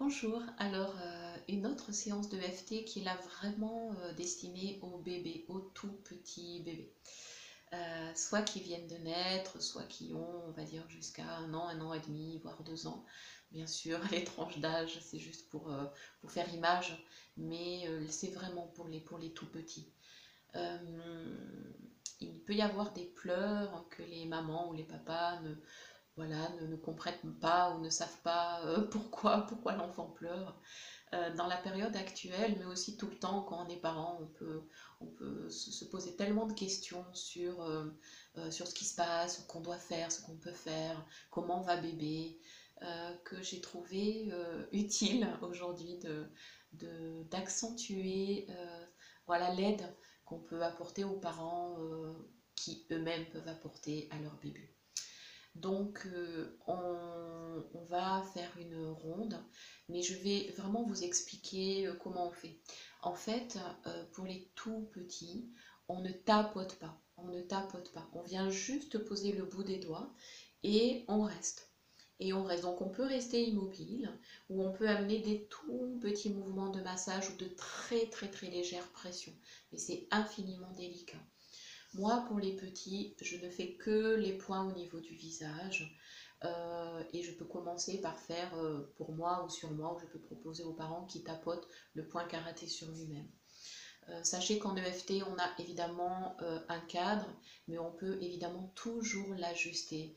Bonjour, alors euh, une autre séance de FT qui est là vraiment euh, destinée aux bébés, aux tout petits bébés. Euh, soit qui viennent de naître, soit qui ont, on va dire, jusqu'à un an, un an et demi, voire deux ans. Bien sûr, les tranches d'âge, c'est juste pour, faire image, mais c'est vraiment pour les, pour les tout petits. il peut y avoir des pleurs que les mamans ou les papas ne, voilà, ne, comprennent pas ou ne savent pas euh, pourquoi, pourquoi l'enfant pleure. Euh, dans la période actuelle, mais aussi tout le temps quand on est parent, on peut, se, poser tellement de questions sur, euh, sur ce qui se passe, ce qu'on doit faire, ce qu'on peut faire, comment va bébé, que j'ai trouvé utile aujourd'hui d'accentuer voilà, l'aide qu'on peut apporter aux parents qui eux-mêmes peuvent apporter à leur bébé. Donc, euh, on, va faire une ronde, mais je vais vraiment vous expliquer euh, comment on fait. En fait, euh, pour les tout petits, on ne tapote pas. On ne tapote pas. On vient juste poser le bout des doigts et on reste. Et on reste. Donc, on peut rester immobile ou on peut amener des tout petits mouvements de massage ou de très très très légère pression. Mais c'est infiniment délicat. Moi, pour les petits, je ne fais que les points au niveau du visage. Euh, et je peux commencer par faire euh, pour moi ou sur moi, ou je peux proposer aux parents qui tapotent le point karaté sur lui-même. Euh, sachez qu'en EFT, on a évidemment un cadre, mais on peut évidemment toujours l'ajuster.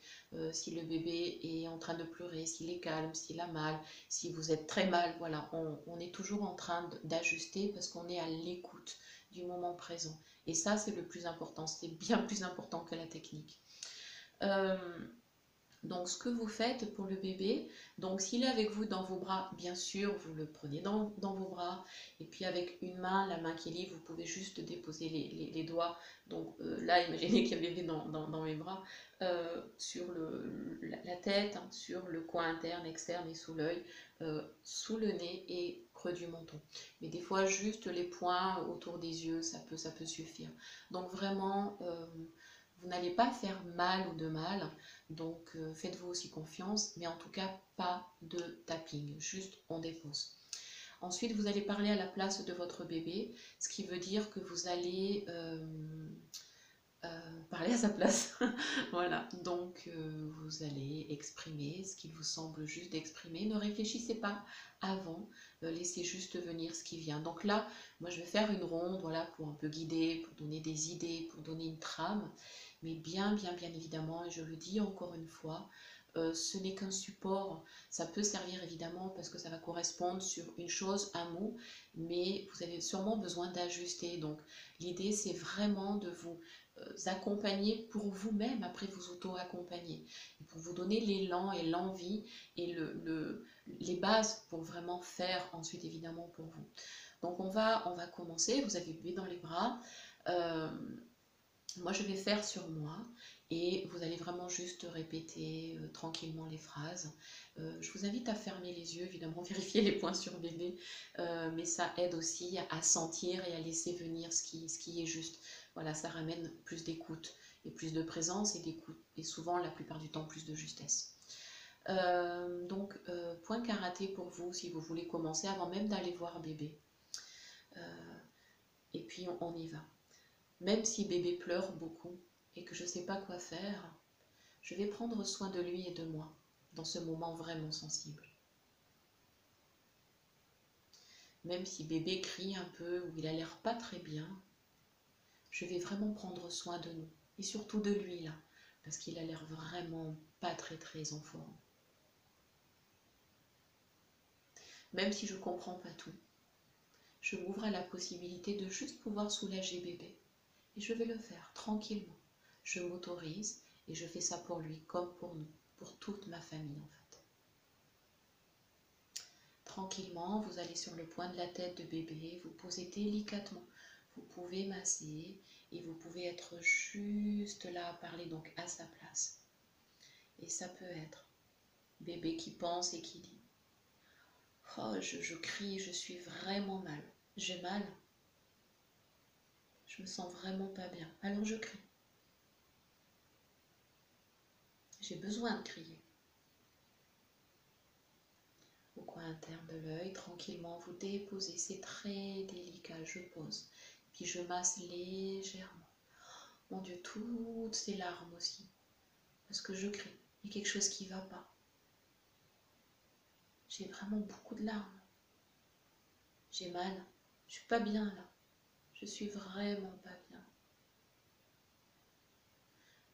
si le bébé est en train de pleurer, s'il est calme, s'il a mal, si vous êtes très mal, voilà, on est toujours en train d'ajuster parce qu'on est à l'écoute du moment présent. Et ça, c'est le plus important. C'est bien plus important que la technique. Euh, donc, ce que vous faites pour le bébé, donc s'il est avec vous dans vos bras, bien sûr, vous le prenez dans, vos bras. Et puis avec une main, la main qui est libre, vous pouvez juste déposer les, doigts. Donc euh, là, imaginez qu'il y a bébé dans, dans, mes bras, euh, sur le, la, tête, hein, sur le coin interne, externe et sous l'œil, sous le nez et du menton. Mais des fois, juste les points autour des yeux, ça peut, ça peut suffire. Donc vraiment, euh, vous n'allez pas faire mal ou de mal. Donc euh, faites-vous aussi confiance, mais en tout cas, pas de tapping. Juste, on dépose. Ensuite, vous allez parler à la place de votre bébé, ce qui veut dire que vous allez... Euh, parler à sa place. voilà, donc vous allez exprimer ce qu'il vous semble juste d'exprimer. Ne réfléchissez pas avant, euh, laissez juste venir ce qui vient. Donc là, moi je vais faire une ronde, voilà, pour un peu guider, pour donner des idées, pour donner une trame, mais bien, bien, bien évidemment, et je le dis encore une fois, euh, ce n'est qu'un support. Ça peut servir évidemment parce que ça va correspondre sur une chose, un mot, mais vous avez sûrement besoin d'ajuster. Donc l'idée c'est vraiment de vous euh, accompagner pour vous-même, après vous auto-accompagner, pour vous donner l'élan et l'envie et le, les bases pour vraiment faire ensuite évidemment pour vous. Donc on va, on va commencer, vous avez bébé dans les bras. Euh, moi je vais faire sur moi et vous allez vraiment juste répéter euh, tranquillement les phrases. Euh, je vous invite à fermer les yeux, évidemment, vérifier les points sur bébé, euh, mais ça aide aussi à sentir et à laisser venir ce qui est juste. Voilà, ça ramène plus d'écoute et plus de présence et d'écoute, et souvent, la plupart du temps, plus de justesse. donc, point karaté pour vous si vous voulez commencer avant même d'aller voir bébé. et puis, on y va. Même si bébé pleure beaucoup, et que je ne sais pas quoi faire, je vais prendre soin de lui et de moi dans ce moment vraiment sensible. Même si bébé crie un peu ou il a l'air pas très bien, je vais vraiment prendre soin de nous et surtout de lui là, parce qu'il a l'air vraiment pas très très en forme. Même si je comprends pas tout, je m'ouvre à la possibilité de juste pouvoir soulager bébé et je vais le faire tranquillement je m'autorise et je fais ça pour lui comme pour nous, pour toute ma famille en fait. Tranquillement, vous allez sur le point de la tête de bébé, vous posez délicatement. Vous pouvez masser et vous pouvez être juste là à parler donc à sa place. Et ça peut être bébé qui pense et qui dit Oh, je, je crie, je suis vraiment mal. J'ai mal. Je me sens vraiment pas bien. Alors je crie. J'ai besoin de crier. Au coin interne de l'œil, tranquillement, vous déposez, c'est très délicat, je pose. Puis je masse légèrement. Mon Dieu, toutes ces larmes aussi. Parce que je crie, il y a quelque chose qui ne va pas. J'ai vraiment beaucoup de larmes. J'ai mal. Je suis pas bien là. Je suis vraiment pas bien.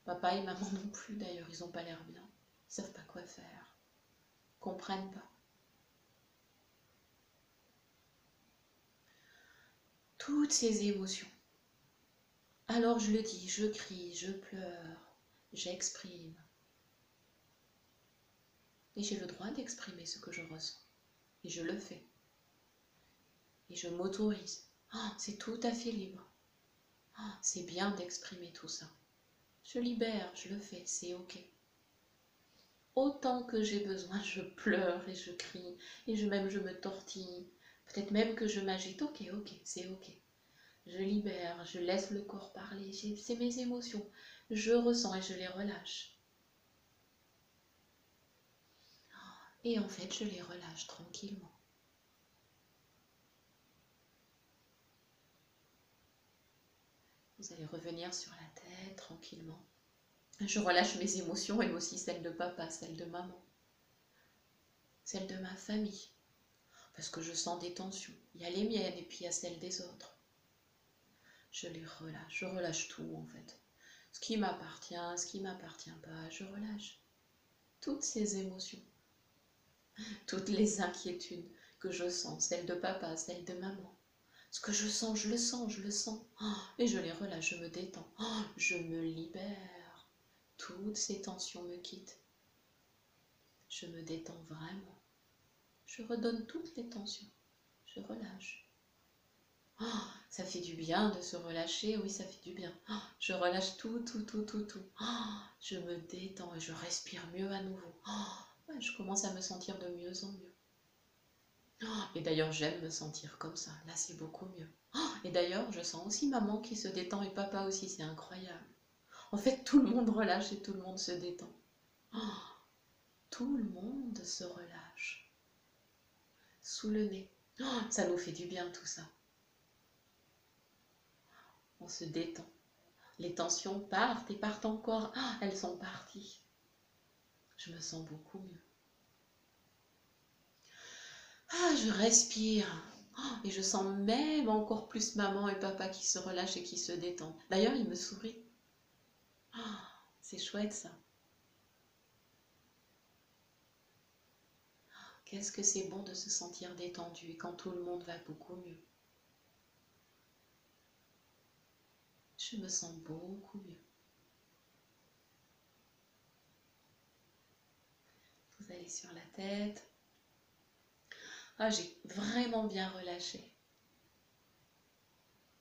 Papa et maman non plus d'ailleurs, ils n'ont pas l'air bien. Ils savent pas quoi faire. Ils comprennent pas. Toutes ces émotions. Alors je le dis, je crie, je pleure, j'exprime. Et j'ai le droit d'exprimer ce que je ressens. Et je le fais. Et je m'autorise. Ah, c'est tout à fait libre. Ah, c'est bien d'exprimer tout ça. Je libère, je le fais, c'est ok. Autant que j'ai besoin, je pleure et je crie, et je même je me tortille. Peut-être même que je m'agite. Ok, ok, c'est ok. Je libère, je laisse le corps parler. C'est mes émotions. Je ressens et je les relâche. Et en fait, je les relâche tranquillement. Vous allez revenir sur la tête tranquillement. Je relâche mes émotions et aussi celles de papa, celles de maman, celles de ma famille. Parce que je sens des tensions. Il y a les miennes et puis il y a celles des autres. Je les relâche. Je relâche tout en fait. Ce qui m'appartient, ce qui m'appartient pas, je relâche. Toutes ces émotions toutes les inquiétudes que je sens, celles de papa, celles de maman. Ce que je sens, je le sens, je le sens. et je les relâche, je me détends. je me libère. Toutes ces tensions me quittent. Je me détends vraiment. Je redonne toutes les tensions. Je relâche. ça fait du bien de se relâcher, oui, ça fait du bien. je relâche tout, tout, tout, tout, tout. je me détends et je respire mieux à nouveau je commence à me sentir de mieux en mieux. Oh, et d'ailleurs, j'aime me sentir comme ça. Là, c'est beaucoup mieux. Oh, et d'ailleurs, je sens aussi maman qui se détend et papa aussi. C'est incroyable. En fait, tout le monde relâche et tout le monde se détend. Oh, tout le monde se relâche. Sous le nez. Ça nous fait du bien tout ça. On se détend. Les tensions partent et partent encore. Elles sont parties je me sens beaucoup mieux. Ah, je respire. Oh, et je sens même encore plus maman et papa qui se relâchent et qui se détendent. D'ailleurs, ils me sourient. Ah, c'est chouette ça. Qu'est-ce que c'est bon de se sentir détendu quand tout le monde va beaucoup mieux? Je me sens beaucoup mieux. allez sur la tête. Ah, j'ai vraiment bien relâché.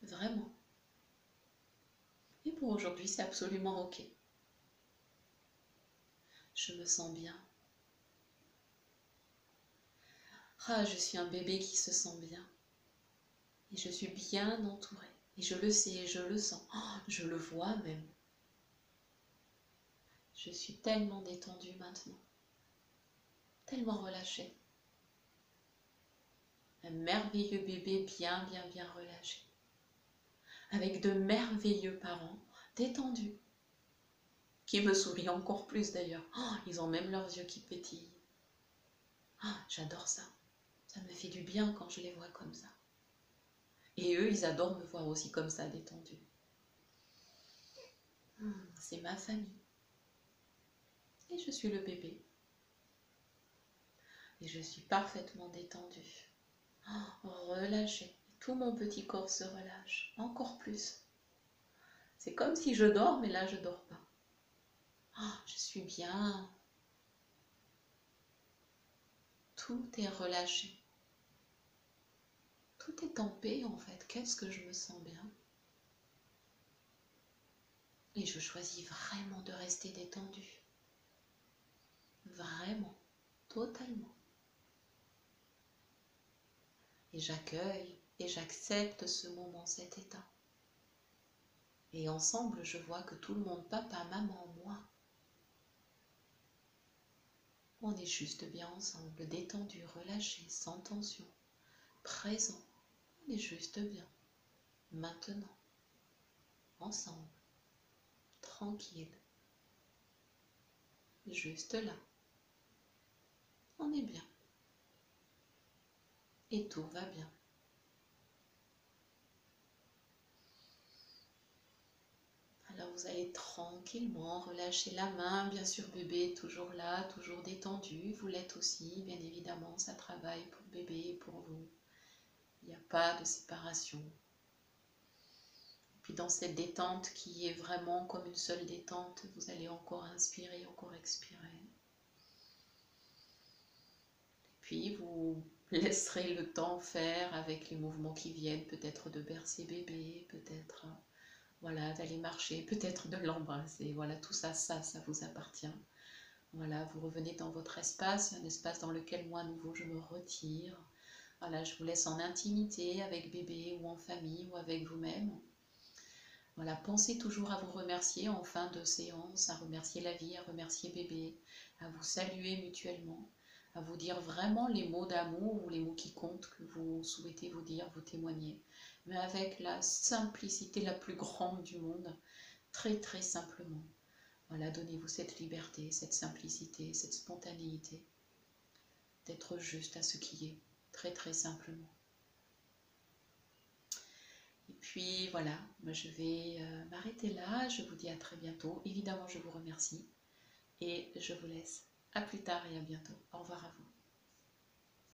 Vraiment. Et pour aujourd'hui, c'est absolument OK. Je me sens bien. Ah, je suis un bébé qui se sent bien. Et je suis bien entourée. Et je le sais, je le sens. Oh, je le vois même. Je suis tellement détendue maintenant tellement relâché. Un merveilleux bébé bien, bien, bien relâché. Avec de merveilleux parents détendus. Qui me sourient encore plus d'ailleurs. Oh, ils ont même leurs yeux qui pétillent. Ah, j'adore ça. Ça me fait du bien quand je les vois comme ça. Et eux, ils adorent me voir aussi comme ça, détendu. Hmm, c'est ma famille. Et je suis le bébé et je suis parfaitement détendue. Oh, relâchée. Tout mon petit corps se relâche encore plus. C'est comme si je dors, mais là je dors pas. Oh, je suis bien. Tout est relâché. Tout est en paix en fait. Qu'est-ce que je me sens bien? Et je choisis vraiment de rester détendue. Vraiment, totalement et j'accueille et j'accepte ce moment, cet état. Et ensemble, je vois que tout le monde, papa, maman, moi, On est juste bien ensemble, détendu, relâché, sans tension, présent. On est juste bien. Maintenant, ensemble, tranquille, juste là. On est bien. Et tout va bien. Alors vous allez tranquillement relâcher la main, bien sûr bébé est toujours là, toujours détendu, vous l'êtes aussi, bien évidemment, ça travaille pour bébé et pour vous. Il n'y a pas de séparation. Puis dans cette détente qui est vraiment comme une seule détente, vous allez encore inspirer, encore expirer. Puis vous laisserez le temps faire avec les mouvements qui viennent, peut-être de bercer bébé, peut-être voilà, d'aller marcher, peut-être de l'embrasser. Voilà, tout ça, ça, ça vous appartient. Voilà, vous revenez dans votre espace, un espace dans lequel moi à nouveau je me retire. Je vous laisse en intimité avec bébé ou en famille ou avec vous-même. Voilà, pensez toujours à vous remercier en fin de séance, à remercier la vie, à remercier bébé, à vous saluer mutuellement, à vous dire vraiment les mots d'amour ou les mots qui comptent que vous souhaitez vous dire, vous témoigner mais avec la simplicité la plus grande du monde, très très simplement. Voilà, donnez-vous cette liberté, cette simplicité, cette spontanéité, d'être juste à ce qui est, très très simplement. Et puis voilà, je vais euh, m'arrêter là, je vous dis à très bientôt. Évidemment, je vous remercie et je vous laisse. À plus tard et à bientôt. Au revoir à vous.